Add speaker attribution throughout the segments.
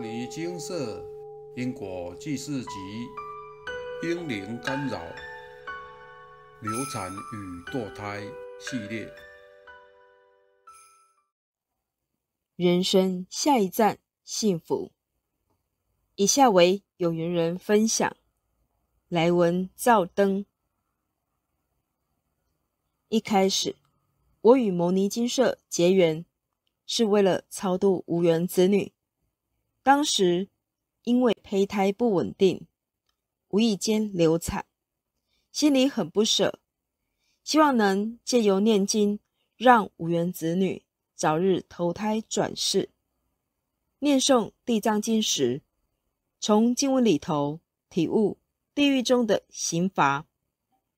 Speaker 1: 牟尼精舍因果济世集婴灵干扰流产与堕胎系列。
Speaker 2: 人生下一站，幸福。以下为有缘人分享，来文照登。一开始，我与牟尼精舍结缘。是为了超度无缘子女，当时因为胚胎不稳定，无意间流产，心里很不舍，希望能借由念经，让无缘子女早日投胎转世。念诵《地藏经》时，从经文里头体悟地狱中的刑罚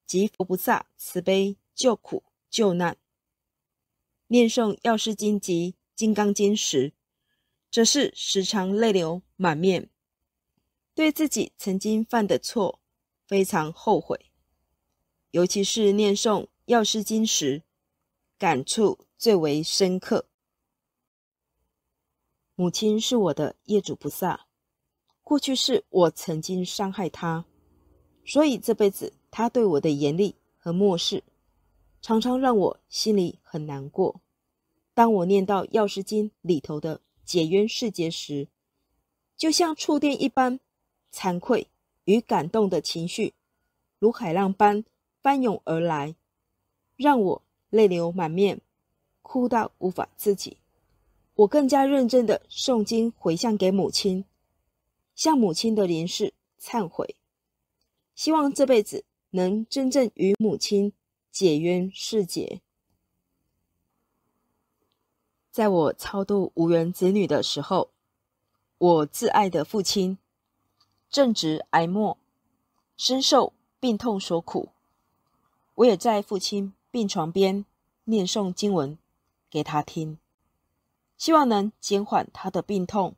Speaker 2: 及佛菩萨慈悲救苦救难。念诵《药师经》及《金刚经》时，则是时常泪流满面，对自己曾经犯的错非常后悔。尤其是念诵《药师经》时，感触最为深刻。母亲是我的业主菩萨，过去是我曾经伤害她，所以这辈子她对我的严厉和漠视，常常让我心里很难过。当我念到《药师经》里头的解冤释结时，就像触电一般，惭愧与感动的情绪如海浪般翻涌而来，让我泪流满面，哭到无法自己。我更加认真的诵经回向给母亲，向母亲的灵世忏悔，希望这辈子能真正与母亲解冤释结。在我超度无缘子女的时候，我挚爱的父亲正值癌末，深受病痛所苦。我也在父亲病床边念诵经文给他听，希望能减缓他的病痛。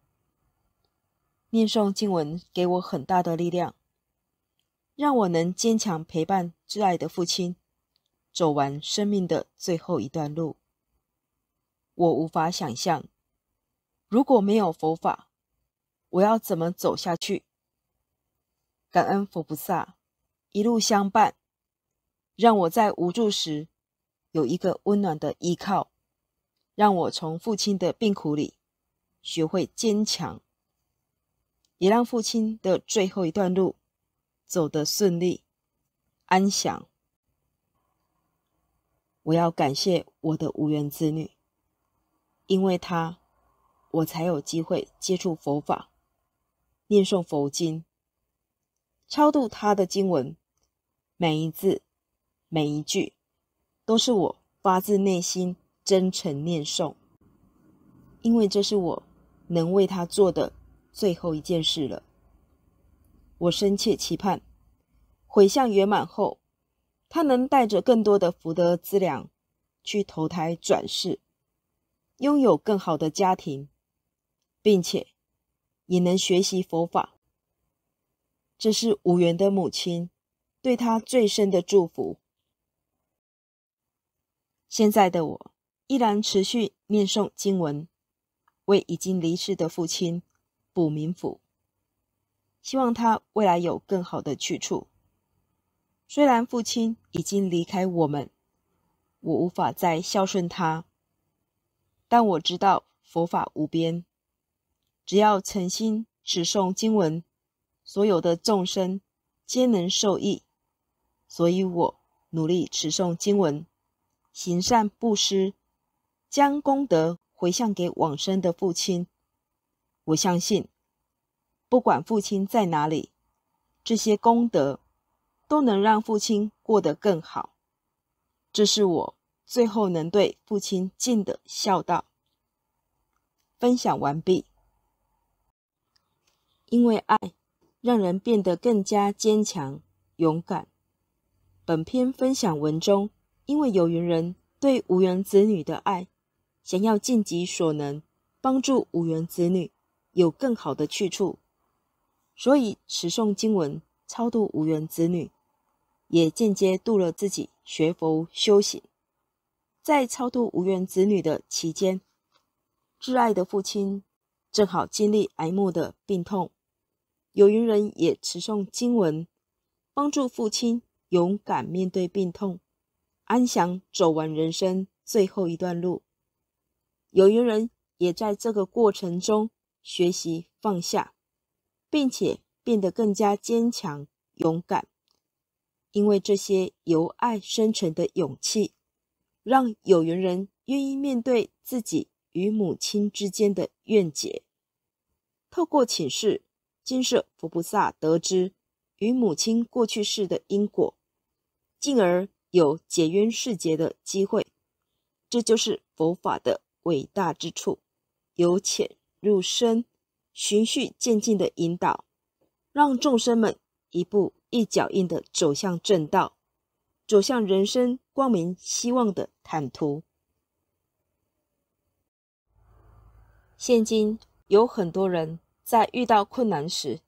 Speaker 2: 念诵经文给我很大的力量，让我能坚强陪伴挚爱的父亲，走完生命的最后一段路。我无法想象，如果没有佛法，我要怎么走下去？感恩佛菩萨一路相伴，让我在无助时有一个温暖的依靠，让我从父亲的病苦里学会坚强，也让父亲的最后一段路走得顺利、安详。我要感谢我的无缘子女。因为他，我才有机会接触佛法，念诵佛经，超度他的经文，每一字、每一句，都是我发自内心真诚念诵。因为这是我能为他做的最后一件事了。我深切期盼，回向圆满后，他能带着更多的福德资粮，去投胎转世。拥有更好的家庭，并且也能学习佛法，这是无缘的母亲对他最深的祝福。现在的我依然持续念诵经文，为已经离世的父亲补冥府，希望他未来有更好的去处。虽然父亲已经离开我们，我无法再孝顺他。但我知道佛法无边，只要诚心持诵经文，所有的众生皆能受益。所以我努力持诵经文，行善布施，将功德回向给往生的父亲。我相信，不管父亲在哪里，这些功德都能让父亲过得更好。这是我。最后能对父亲尽的孝道。分享完毕。因为爱，让人变得更加坚强、勇敢。本篇分享文中，因为有缘人对无缘子女的爱，想要尽己所能帮助无缘子女有更好的去处，所以持诵经文超度无缘子女，也间接度了自己学佛修行。在超度无缘子女的期间，挚爱的父亲正好经历癌末的病痛，有缘人也持诵经文，帮助父亲勇敢面对病痛，安详走完人生最后一段路。有缘人也在这个过程中学习放下，并且变得更加坚强勇敢，因为这些由爱生成的勇气，让有缘人愿意面对自己。与母亲之间的怨结，透过请示金舍佛菩萨得知与母亲过去世的因果，进而有解冤释结的机会。这就是佛法的伟大之处，由浅入深，循序渐进的引导，让众生们一步一脚印的走向正道，走向人生光明希望的坦途。现今有很多人在遇到困难时，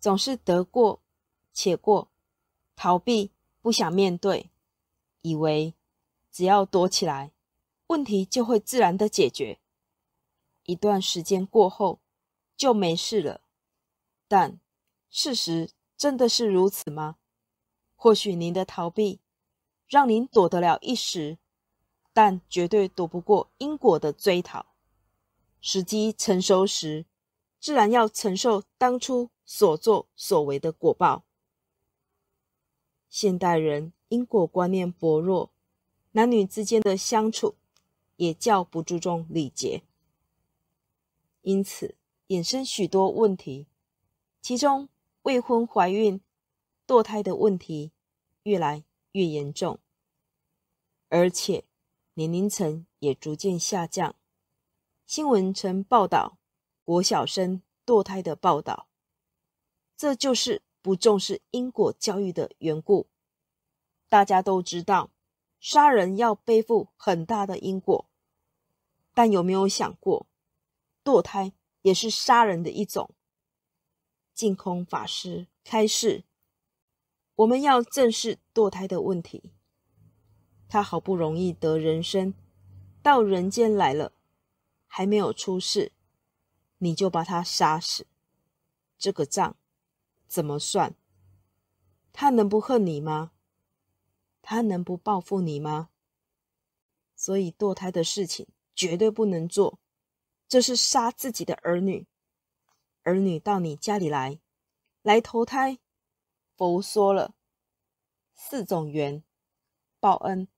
Speaker 2: 总是得过且过，逃避，不想面对，以为只要躲起来，问题就会自然的解决。一段时间过后，就没事了。但事实真的是如此吗？或许您的逃避，让您躲得了一时，但绝对躲不过因果的追讨。时机成熟时，自然要承受当初所作所为的果报。现代人因果观念薄弱，男女之间的相处也较不注重礼节，因此衍生许多问题，其中未婚怀孕、堕胎的问题越来越严重，而且年龄层也逐渐下降。新闻曾报道国小生堕胎的报道，这就是不重视因果教育的缘故。大家都知道，杀人要背负很大的因果，但有没有想过，堕胎也是杀人的一种？净空法师开示，我们要正视堕胎的问题。他好不容易得人生，到人间来了。还没有出世，你就把他杀死，这个账怎么算？他能不恨你吗？他能不报复你吗？所以堕胎的事情绝对不能做，这是杀自己的儿女。儿女到你家里来，来投胎，佛说了四种缘：报恩、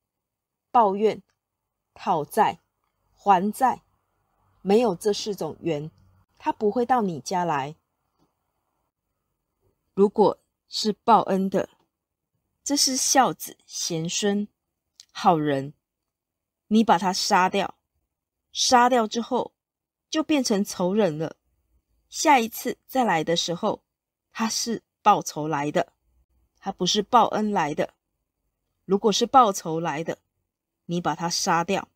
Speaker 2: 报怨、讨债、还债。没有这四种缘，他不会到你家来。如果是报恩的，这是孝子贤孙、好人，你把他杀掉，杀掉之后就变成仇人了。下一次再来的时候，他是报仇来的，他不是报恩来的。如果是报仇来的，你把他杀掉，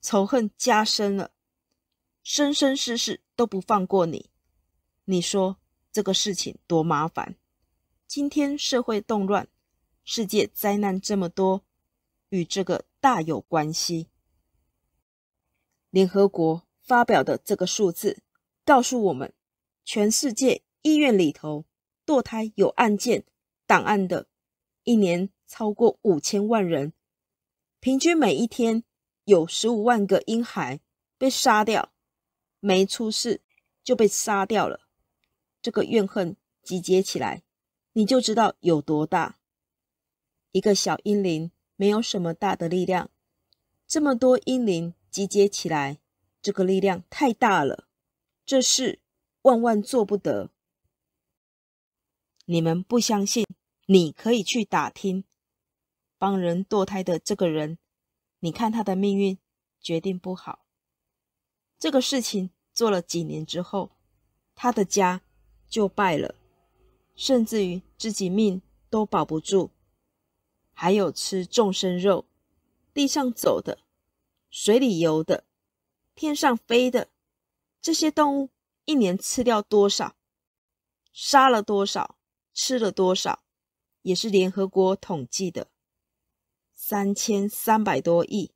Speaker 2: 仇恨加深了。生生世世都不放过你，你说这个事情多麻烦？今天社会动乱，世界灾难这么多，与这个大有关系。联合国发表的这个数字告诉我们，全世界医院里头堕胎有案件档案的，一年超过五千万人，平均每一天有十五万个婴孩被杀掉。没出世就被杀掉了，这个怨恨集结起来，你就知道有多大。一个小婴灵没有什么大的力量，这么多婴灵集结起来，这个力量太大了，这事万万做不得。你们不相信，你可以去打听，帮人堕胎的这个人，你看他的命运决定不好，这个事情。做了几年之后，他的家就败了，甚至于自己命都保不住。还有吃众生肉，地上走的、水里游的、天上飞的这些动物，一年吃掉多少？杀了多少？吃了多少？也是联合国统计的，三千三百多亿，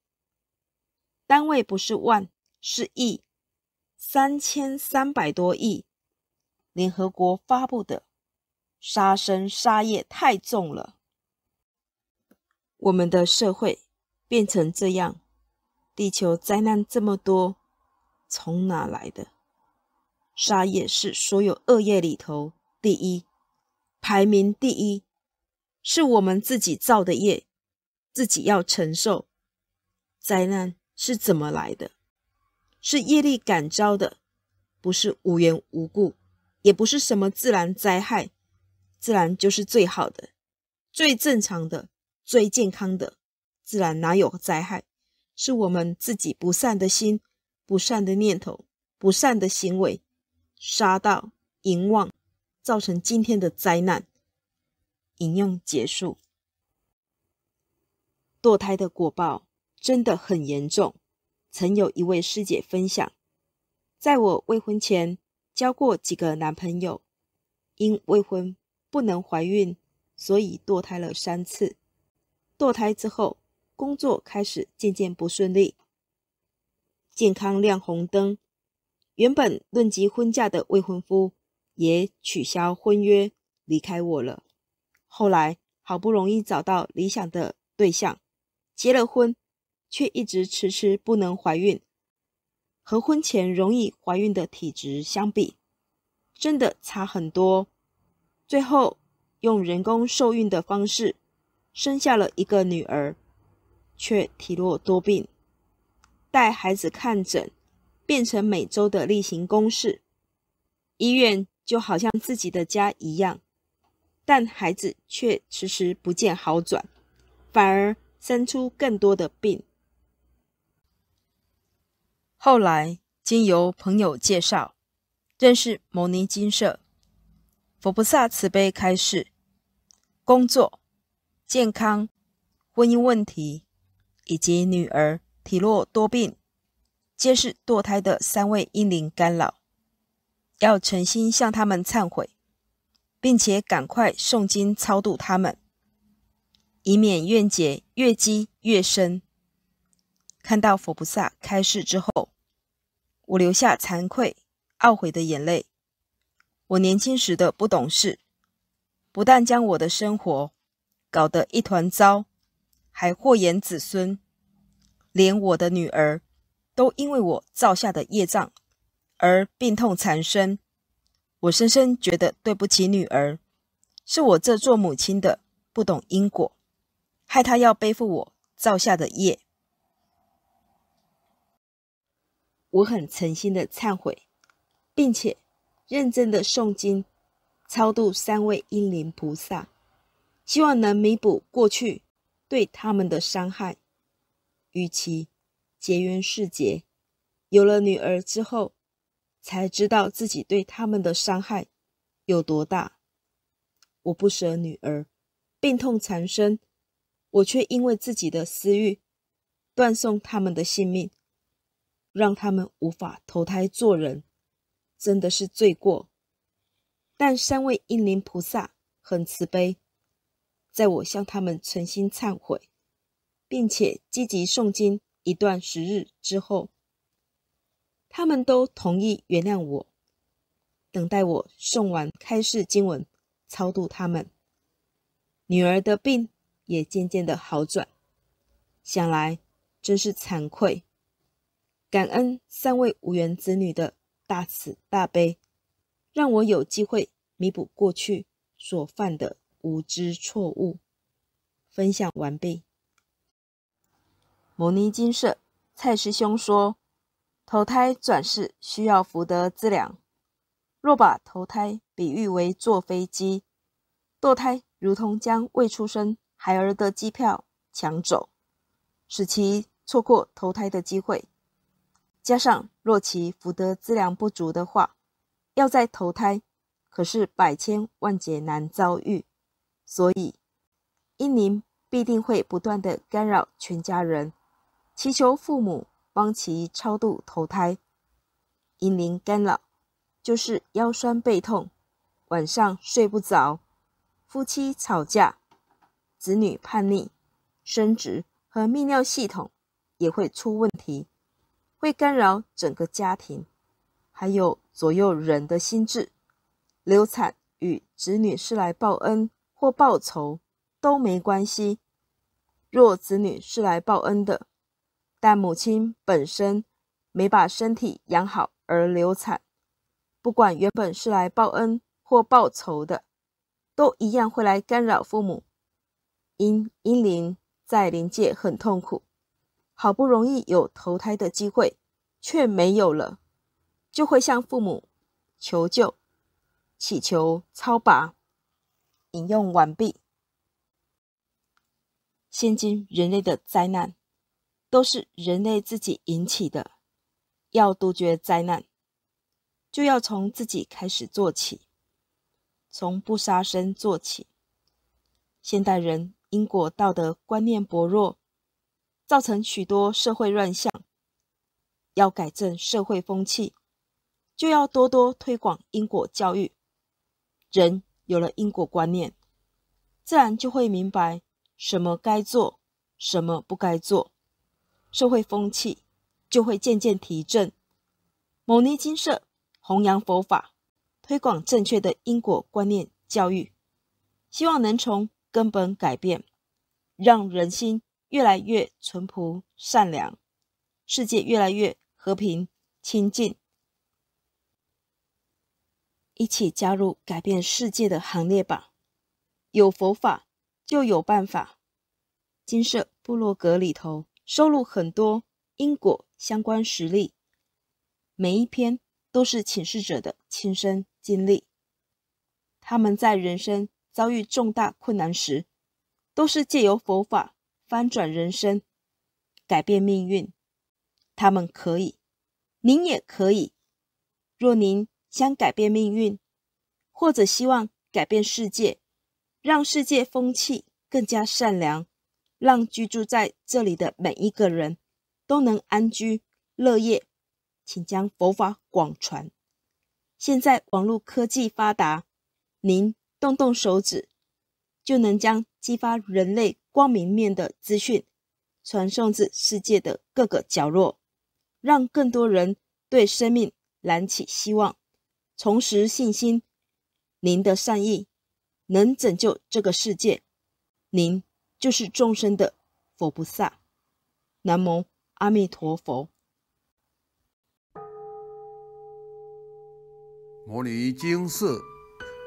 Speaker 2: 单位不是万，是亿。三千三百多亿，联合国发布的杀生杀业太重了。我们的社会变成这样，地球灾难这么多，从哪来的？杀业是所有恶业里头第一，排名第一，是我们自己造的业，自己要承受。灾难是怎么来的？是业力感召的，不是无缘无故，也不是什么自然灾害。自然就是最好的、最正常的。最健康的自然哪有灾害？是我们自己不善的心、不善的念头、不善的行为，杀盗淫妄，造成今天的灾难。引用结束。堕胎的果报真的很严重。曾有一位师姐分享，在我未婚前交过几个男朋友，因未婚不能怀孕，所以堕胎了三次。堕胎之后，工作开始渐渐不顺利，健康亮红灯。原本论及婚嫁的未婚夫也取消婚约，离开我了。后来好不容易找到理想的对象，结了婚，却一直迟迟不能怀孕。和婚前容易怀孕的体质相比，真的差很多。最后用人工受孕的方式。生下了一个女儿，却体弱多病，带孩子看诊变成每周的例行公事。医院就好像自己的家一样，但孩子却迟迟不见好转，反而生出更多的病。后来经由朋友介绍，认识牟尼金舍，佛菩萨慈悲开示，工作。健康、婚姻问题以及女儿体弱多病，皆是堕胎的三位阴灵干扰，要诚心向他们忏悔，并且赶快诵经超度他们，以免怨结越积越深。看到佛菩萨开示之后，我流下惭愧、懊悔的眼泪。我年轻时的不懂事，不但将我的生活搞得一团糟，还祸延子孙，连我的女儿都因为我造下的业障而病痛缠身。我深深觉得对不起女儿，是我这做母亲的不懂因果，害她要背负我造下的业。我很诚心的忏悔，并且认真的诵经，超度三位阴灵菩萨。希望能弥补过去对他们的伤害。与其结缘世结，有了女儿之后，才知道自己对他们的伤害有多大。我不舍女儿，病痛缠身，我却因为自己的私欲，断送他们的性命，让他们无法投胎做人，真的是罪过。但三位英灵菩萨很慈悲。在我向他们诚心忏悔，并且积极诵经一段时日之后，他们都同意原谅我，等待我诵完开示经文，超度他们。女儿的病也渐渐的好转，想来真是惭愧，感恩三位无缘子女的大慈大悲，让我有机会弥补过去所犯的。无知错误，分享完毕。摩尼精舍蔡师兄说：“投胎转世需要福德资粮，若把投胎比喻为坐飞机，堕胎如同将未出生孩儿的机票抢走，使其错过投胎的机会。加上若其福德资粮不足的话，要再投胎，可是百千万劫难遭遇。”所以，阴灵必定会不断的干扰全家人，祈求父母帮其超度投胎。阴灵干扰就是腰酸背痛、晚上睡不着、夫妻吵架、子女叛逆、生殖和泌尿系统也会出问题，会干扰整个家庭。还有左右人的心智。流产与子女是来报恩或报仇都没关系。若子女是来报恩的，但母亲本身没把身体养好而流产，不管原本是来报恩或报仇的，都一样会来干扰父母。因阴灵在灵界很痛苦，好不容易有投胎的机会，却没有了，就会向父母求救，祈求超拔。引用完毕。现今人类的灾难，都是人类自己引起的。要杜绝灾难，就要从自己开始做起，从不杀生做起。现代人。因果道德观念薄弱，造成许多社会乱象。要改正社会风气，就要多多推广因果教育。人有了因果观念，自然就会明白什么该做，什么不该做，社会风气就会渐渐提振。牟尼精舍弘扬佛法，推广正确的因果观念教育，希望能从。根本改变，让人心越来越淳朴善良，世界越来越和平清净。一起加入改变世界的行列吧！有佛法就有办法。金舍部落格里头收录很多因果相关实例，每一篇都是请示者的亲身经历，他们在人生。遭遇重大困难时，都是借由佛法翻转人生，改变命运。他们可以，您也可以。若您想改变命运，或者希望改变世界，让世界风气更加善良，让居住在这里的每一个人都能安居乐业，请将佛法广传。现在网络科技发达，您。动动手指，就能将激发人类光明面的资讯传送至世界的各个角落，让更多人对生命燃起希望，重拾信心。您的善意能拯救这个世界，您就是众生的佛菩萨。南无阿弥陀佛。
Speaker 1: 摩尼精舍。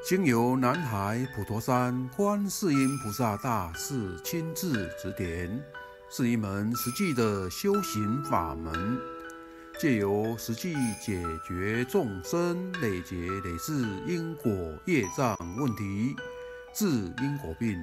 Speaker 1: 经由南海普陀山观世音菩萨大士亲自指点，是一门实际的修行法门，借由实际解决众生累劫累世因果业障问题，治因果病，